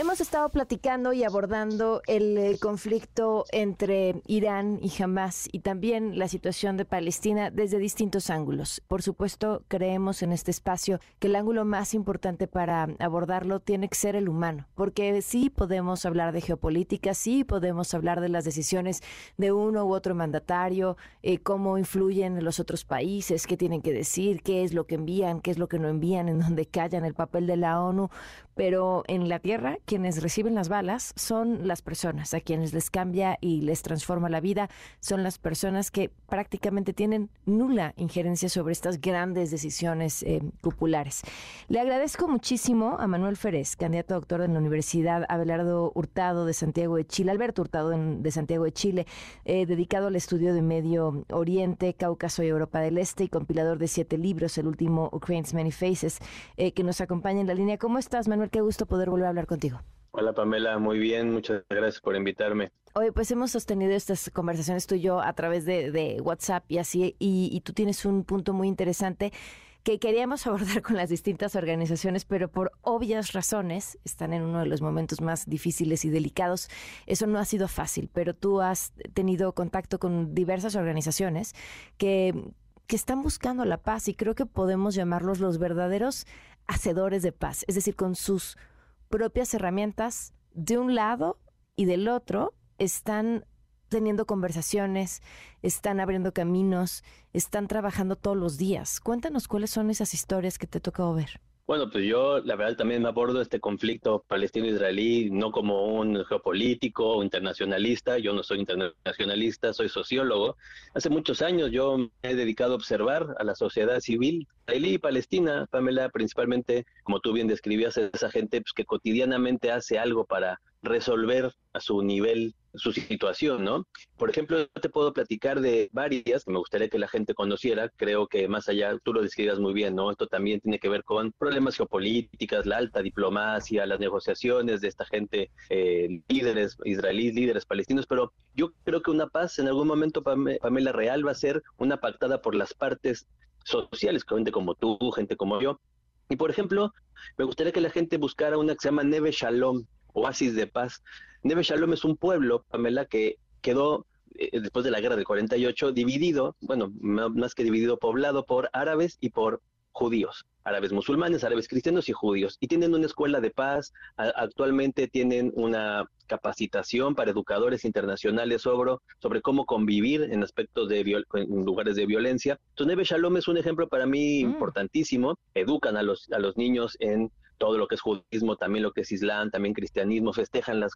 Hemos estado platicando y abordando el conflicto entre Irán y Hamas y también la situación de Palestina desde distintos ángulos. Por supuesto, creemos en este espacio que el ángulo más importante para abordarlo tiene que ser el humano, porque sí podemos hablar de geopolítica, sí podemos hablar de las decisiones de uno u otro mandatario, eh, cómo influyen los otros países, qué tienen que decir, qué es lo que envían, qué es lo que no envían, en dónde callan el papel de la ONU, pero en la tierra quienes reciben las balas son las personas, a quienes les cambia y les transforma la vida, son las personas que prácticamente tienen nula injerencia sobre estas grandes decisiones eh, populares. Le agradezco muchísimo a Manuel Férez, candidato a doctor en la Universidad Abelardo Hurtado de Santiago de Chile, Alberto Hurtado de Santiago de Chile, eh, dedicado al estudio de Medio Oriente, Cáucaso y Europa del Este y compilador de siete libros, el último Ukraine's Many Faces, eh, que nos acompaña en la línea. ¿Cómo estás, Manuel? Qué gusto poder volver a hablar contigo. Hola Pamela, muy bien, muchas gracias por invitarme. Oye, pues hemos sostenido estas conversaciones tú y yo a través de, WhatsApp y así, y, tú tienes un punto muy interesante que queríamos abordar con las distintas organizaciones, pero por obvias razones están en uno de los momentos más difíciles y delicados. Eso no ha sido fácil, pero tú has tenido contacto con diversas organizaciones que, que están buscando la paz y creo que podemos llamarlos los verdaderos hacedores de paz, es decir, con sus propias herramientas de un lado y del otro están teniendo conversaciones, están abriendo caminos, están trabajando todos los días. Cuéntanos cuáles son esas historias que te tocó ver. Bueno, pues yo la verdad también me abordo este conflicto palestino-israelí no como un geopolítico o internacionalista, yo no soy internacionalista, soy sociólogo. Hace muchos años yo me he dedicado a observar a la sociedad civil israelí y palestina, Pamela, principalmente, como tú bien describías, esa gente pues, que cotidianamente hace algo para resolver a su nivel su situación, ¿no? Por ejemplo, te puedo platicar de varias que me gustaría que la gente conociera. Creo que más allá, tú lo describas muy bien, ¿no? Esto también tiene que ver con problemas geopolíticas, la alta diplomacia, las negociaciones de esta gente, eh, líderes israelíes, líderes palestinos, pero yo creo que una paz en algún momento, Pamela Real, va a ser una pactada por las partes sociales, gente como tú, gente como yo. Y por ejemplo, me gustaría que la gente buscara una que se llama Neve Shalom, oasis de paz. Neve Shalom es un pueblo, Pamela, que quedó eh, después de la guerra del 48 dividido, bueno, más que dividido, poblado por árabes y por judíos, árabes musulmanes, árabes cristianos y judíos. Y tienen una escuela de paz, actualmente tienen una capacitación para educadores internacionales sobre, sobre cómo convivir en aspectos de en lugares de violencia. Entonces, Neve Shalom es un ejemplo para mí mm. importantísimo. Educan a los, a los niños en todo lo que es judismo, también lo que es islam, también cristianismo, festejan las,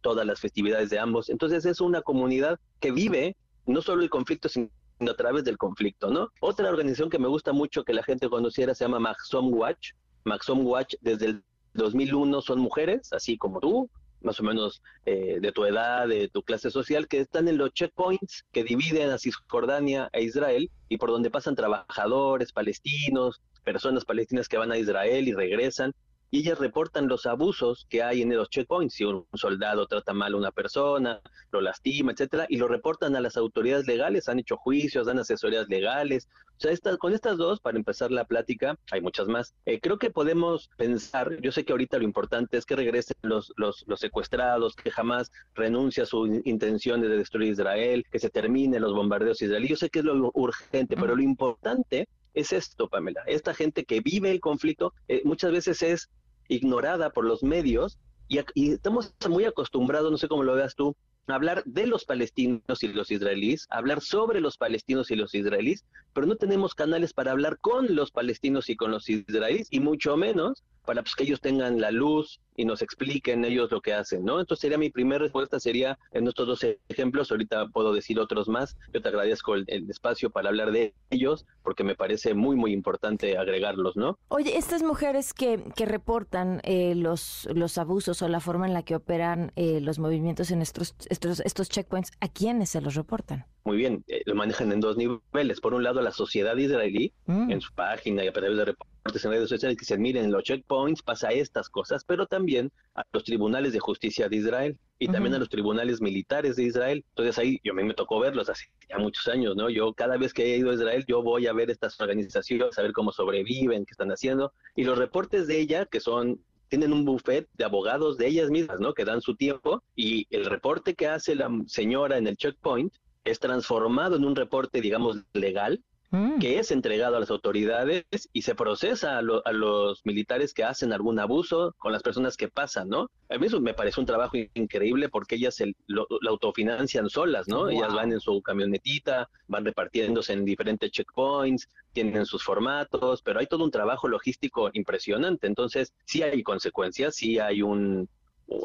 todas las festividades de ambos. Entonces es una comunidad que vive no solo el conflicto, sino a través del conflicto, ¿no? Otra organización que me gusta mucho que la gente conociera se llama Maxom Watch. Maxom Watch desde el 2001 son mujeres, así como tú, más o menos eh, de tu edad, de tu clase social, que están en los checkpoints que dividen a Cisjordania e Israel y por donde pasan trabajadores palestinos, personas palestinas que van a Israel y regresan y ellas reportan los abusos que hay en los checkpoints, si un soldado trata mal a una persona, lo lastima, etcétera, y lo reportan a las autoridades legales, han hecho juicios, dan asesorías legales. O sea, con estas dos, para empezar la plática, hay muchas más. Eh, creo que podemos pensar, yo sé que ahorita lo importante es que regresen los, los, los secuestrados, que jamás renuncie a sus intenciones de destruir Israel, que se terminen los bombardeos israelíes. Yo sé que es lo urgente, pero lo importante es esto, Pamela. Esta gente que vive el conflicto eh, muchas veces es ignorada por los medios y, y, estamos muy acostumbrados, no sé cómo lo veas tú, hablar de los palestinos y los israelíes, hablar sobre los palestinos y los israelíes, pero no tenemos canales para hablar con los palestinos y con los israelíes, y mucho menos para pues, que ellos tengan la luz y nos expliquen ellos lo que hacen, ¿no? Entonces sería mi primera respuesta, sería en estos dos ejemplos, ahorita puedo decir otros más, yo te agradezco el, espacio para hablar de ellos, porque me parece muy, muy importante agregarlos, ¿no? Oye, estas mujeres que, que reportan eh, los, los abusos o la forma en la que operan eh, los movimientos en estos, estos, estos checkpoints, ¿a quiénes se los reportan? Muy bien, eh, lo manejan en dos niveles. Por un lado, la sociedad israelí, mm. en su página y a través de reportes en redes sociales que se miren en los checkpoints, pasa estas cosas, pero también a los tribunales de justicia de Israel y también a los tribunales militares de Israel. Entonces ahí yo a mí me tocó verlos hace ya muchos años, ¿no? Yo cada vez que he ido a Israel, yo voy a ver estas organizaciones, a ver cómo sobreviven, qué están haciendo. Y los reportes de ella, que son tienen un buffet de abogados de ellas mismas, ¿no? Que dan su tiempo y el reporte que hace la señora en el checkpoint es transformado en un reporte, digamos, legal Mm. que es entregado a las autoridades y se procesa a, los militares que hacen algún abuso con las personas que pasan, ¿no? A mí eso me parece un trabajo increíble porque ellas se, lo, autofinancian solas, ¿no? Ellas van en su camionetita, van repartiéndose en diferentes checkpoints, tienen sus formatos, pero hay todo un trabajo logístico impresionante. Entonces, sí hay consecuencias, sí hay un,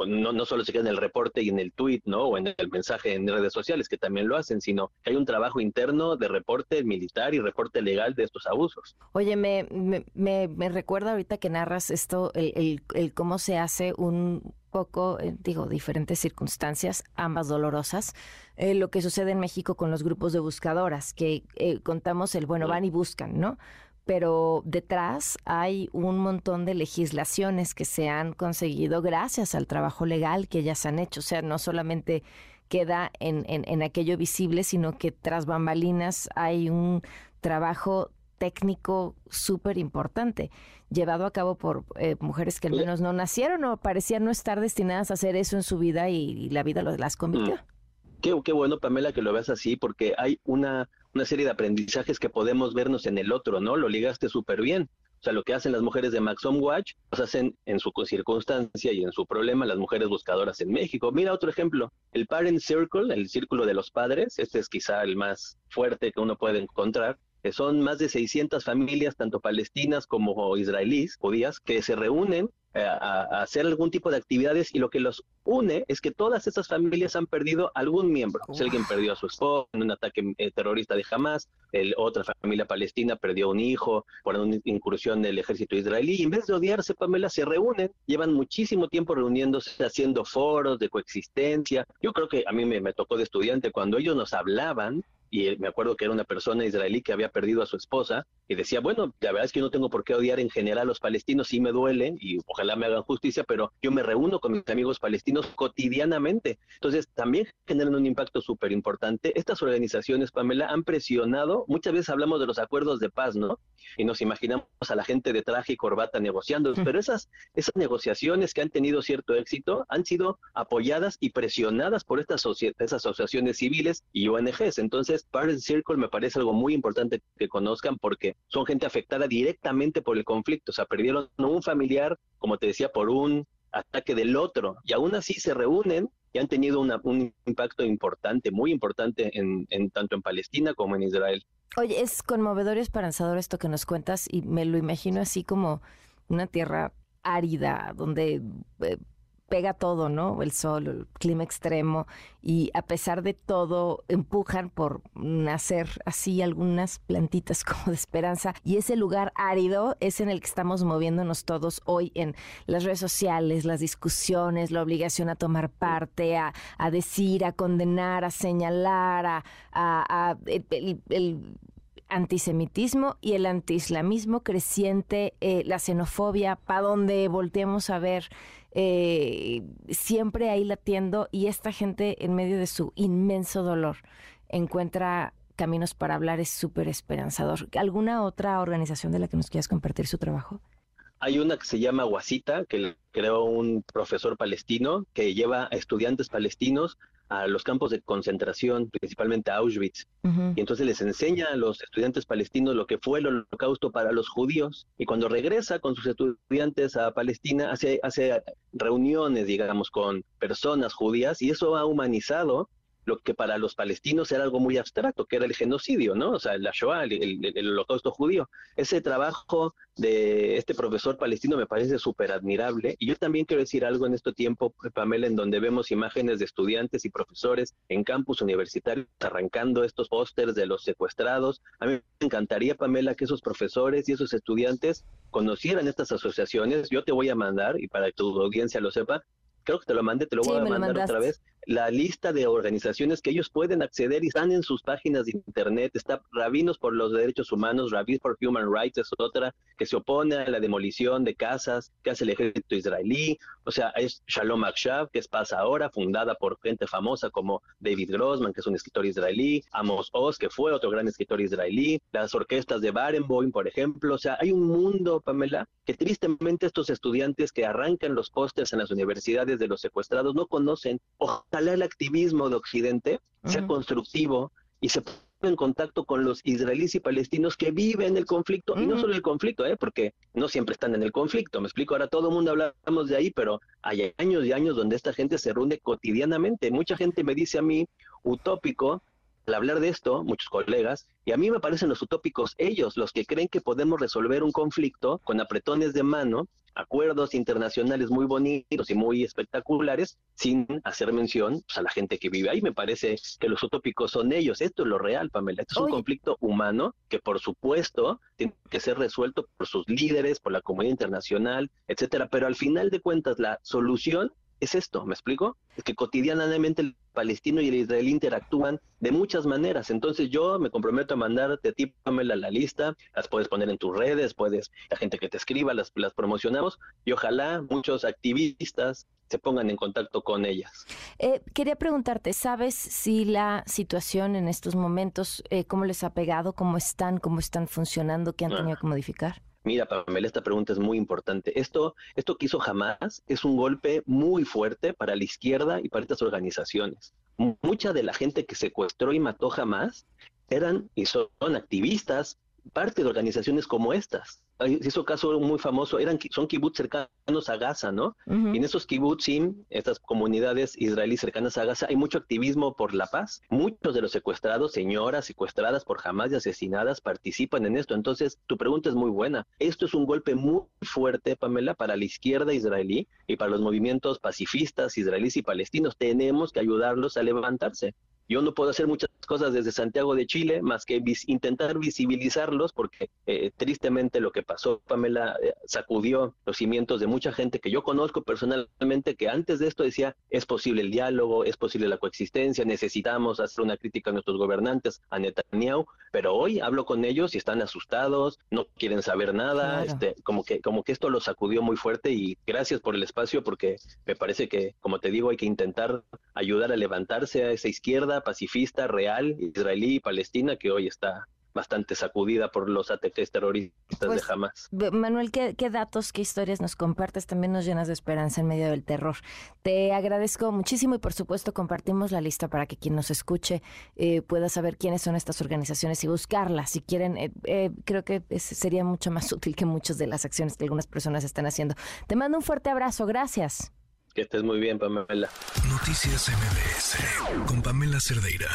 no, no solo se queda en el reporte y en el tweet, ¿no? O en el mensaje en redes sociales, que también lo hacen, sino que hay un trabajo interno de reporte militar y reporte legal de estos abusos. Oye, me, me, me, recuerda ahorita que narras esto, el, el, cómo se hace un poco, eh, digo, diferentes circunstancias, ambas dolorosas, eh, lo que sucede en México con los grupos de buscadoras, que eh, contamos el, bueno, van y buscan, ¿no? Pero detrás hay un montón de legislaciones que se han conseguido gracias al trabajo legal que ellas han hecho. O sea, no solamente queda en, en, aquello visible, sino que tras bambalinas hay un trabajo técnico súper importante, llevado a cabo por eh, mujeres que al menos no nacieron o parecían no estar destinadas a hacer eso en su vida y, la vida las convirtió. Mm. Qué, qué bueno, Pamela, que lo veas así, porque hay una, una serie de aprendizajes que podemos vernos en el otro, ¿no? Lo ligaste súper bien. O sea, lo que hacen las mujeres de Maxom Watch, lo hacen en su circunstancia y en su problema las mujeres buscadoras en México. Mira otro ejemplo, el Parent Circle, el círculo de los padres, este es quizá el más fuerte que uno puede encontrar, que son más de 600 familias, tanto palestinas como israelíes, judías, que se reúnen a, hacer algún tipo de actividades y lo que los une es que todas esas familias han perdido algún miembro. Si alguien perdió a su esposo en un ataque eh, terrorista de Hamas, el, otra familia palestina perdió un hijo por una incursión del ejército israelí. Y en vez de odiarse, Pamela, se reúnen, llevan muchísimo tiempo reuniéndose, haciendo foros de coexistencia. Yo creo que a mí me, me tocó de estudiante cuando ellos nos hablaban y me acuerdo que era una persona israelí que había perdido a su esposa y decía, bueno, la verdad es que yo no tengo por qué odiar en general a los palestinos, sí me duele y ojalá me hagan justicia, pero yo me reúno con mis amigos palestinos cotidianamente. Entonces, también generan un impacto súper importante. Estas organizaciones, Pamela, han presionado, muchas veces hablamos de los acuerdos de paz, ¿no? Y nos imaginamos a la gente de traje y corbata negociando, pero esas, esas negociaciones que han tenido cierto éxito han sido apoyadas y presionadas por estas esas asociaciones civiles y ONGs. Entonces, Parent Circle me parece algo muy importante que conozcan porque son gente afectada directamente por el conflicto. O sea, perdieron un familiar, como te decía, por un ataque del otro. Y aún así se reúnen y han tenido un impacto importante, muy importante, en, tanto en Palestina como en Israel. Oye, es conmovedor y esperanzador esto que nos cuentas y me lo imagino así como una tierra árida, donde eh, pega todo, ¿no? El sol, el clima extremo y a pesar de todo empujan por nacer así algunas plantitas como de esperanza y ese lugar árido es en el que estamos moviéndonos todos hoy en las redes sociales, las discusiones, la obligación a tomar parte, a, decir, a condenar, a señalar, a, antisemitismo y el antiislamismo creciente, eh, la xenofobia, para donde volteemos a ver eh, siempre ahí latiendo y esta gente en medio de su inmenso dolor encuentra caminos para hablar es súper esperanzador. ¿Alguna otra organización de la que nos quieras compartir su trabajo? Hay una que se llama Guasita, que creó un profesor palestino que lleva a estudiantes palestinos a los campos de concentración, principalmente a Auschwitz. Y entonces les enseña a los estudiantes palestinos lo que fue el holocausto para los judíos. Y cuando regresa con sus estudiantes a Palestina, hace, hace reuniones, digamos, con personas judías y eso ha humanizado lo que para los palestinos era algo muy abstracto, que era el genocidio, ¿no? O sea, la Shoah, el, holocausto judío. Ese trabajo de este profesor palestino me parece súper admirable. Y yo también quiero decir algo en este tiempo, Pamela, en donde vemos imágenes de estudiantes y profesores en campus universitarios arrancando estos pósters de los secuestrados. A mí me encantaría, Pamela, que esos profesores y esos estudiantes conocieran estas asociaciones. Yo te voy a mandar, y para que tu audiencia lo sepa, creo que te lo mandé, te lo voy a mandar otra vez, la lista de organizaciones que ellos pueden acceder y están en sus páginas de internet, está Rabinos por los Derechos Humanos, Rabbis for Human Rights es otra, que se opone a la demolición de casas que hace el ejército israelí. O sea, es Shalom Akshav, que es Paz Ahora, fundada por gente famosa como David Grossman, que es un escritor israelí, Amos Oz, que fue otro gran escritor israelí, las orquestas de Barenboim, por ejemplo. O sea, hay un mundo, Pamela, que tristemente estos estudiantes que arrancan los pósters en las universidades de los secuestrados no conocen. Ojalá el activismo de Occidente sea constructivo y se ponga en contacto con los israelíes y palestinos que viven el conflicto, y no solo el conflicto, ¿eh? porque no siempre están en el conflicto, me explico, ahora todo el mundo hablamos de ahí, pero hay años y años donde esta gente se reúne cotidianamente. Mucha gente me dice a mí, utópico, al hablar de esto, muchos colegas, y a mí me parecen los utópicos ellos, los que creen que podemos resolver un conflicto con apretones de mano, acuerdos internacionales muy bonitos y muy espectaculares, sin hacer mención pues, a la gente que vive ahí. Me parece que los utópicos son ellos. Esto es lo real, Pamela. Esto es un conflicto humano que, por supuesto, tiene que ser resuelto por sus líderes, por la comunidad internacional, etcétera. Pero al final de cuentas, la solución es esto, ¿me explico? Es que cotidianamente el palestino y el israelí interactúan de muchas maneras. Entonces yo me comprometo a mandarte a ti, Pamela, la lista, las puedes poner en tus redes, puedes, la gente que te escriba, las, las promocionamos y ojalá muchos activistas se pongan en contacto con ellas. Eh, quería preguntarte, ¿sabes si la situación en estos momentos, eh, cómo les ha pegado, cómo están, cómo están funcionando, qué han tenido que modificar? Mira, Pamela, esta pregunta es muy importante. Esto, esto que hizo Hamas es un golpe muy fuerte para la izquierda y para estas organizaciones. Mucha de la gente que secuestró y mató Hamas eran y son activistas, parte de organizaciones como estas hizo caso muy famoso, eran son kibbutz cercanos a Gaza, ¿no? Y en esos kibbutzim, estas comunidades israelíes cercanas a Gaza, hay mucho activismo por la paz. Muchos de los secuestrados, señoras secuestradas por jamás y asesinadas, participan en esto. Entonces, tu pregunta es muy buena. Esto es un golpe muy fuerte, Pamela, para la izquierda israelí y para los movimientos pacifistas israelíes y palestinos. Tenemos que ayudarlos a levantarse. Yo no puedo hacer muchas cosas desde Santiago de Chile más que intentar visibilizarlos porque eh, tristemente lo que pasó, Pamela, eh, sacudió los cimientos de mucha gente que yo conozco personalmente que antes de esto decía es posible el diálogo, es posible la coexistencia, necesitamos hacer una crítica a nuestros gobernantes, a Netanyahu, pero hoy hablo con ellos y están asustados, no quieren saber nada, este, como que como que esto los sacudió muy fuerte y gracias por el espacio porque me parece que como te digo hay que intentar ayudar a levantarse a esa izquierda pacifista real israelí y palestina que hoy está bastante sacudida por los ataques terroristas de pues, Hamas. Manuel, ¿qué, datos, qué historias nos compartes? También nos llenas de esperanza en medio del terror. Te agradezco muchísimo y por supuesto compartimos la lista para que quien nos escuche eh, pueda saber quiénes son estas organizaciones y buscarlas. Si quieren, eh, eh, creo que sería mucho más útil que muchas de las acciones que algunas personas están haciendo. Te mando un fuerte abrazo. Gracias. Que estés muy bien, Pamela. Noticias MBS con Pamela Cerdeira.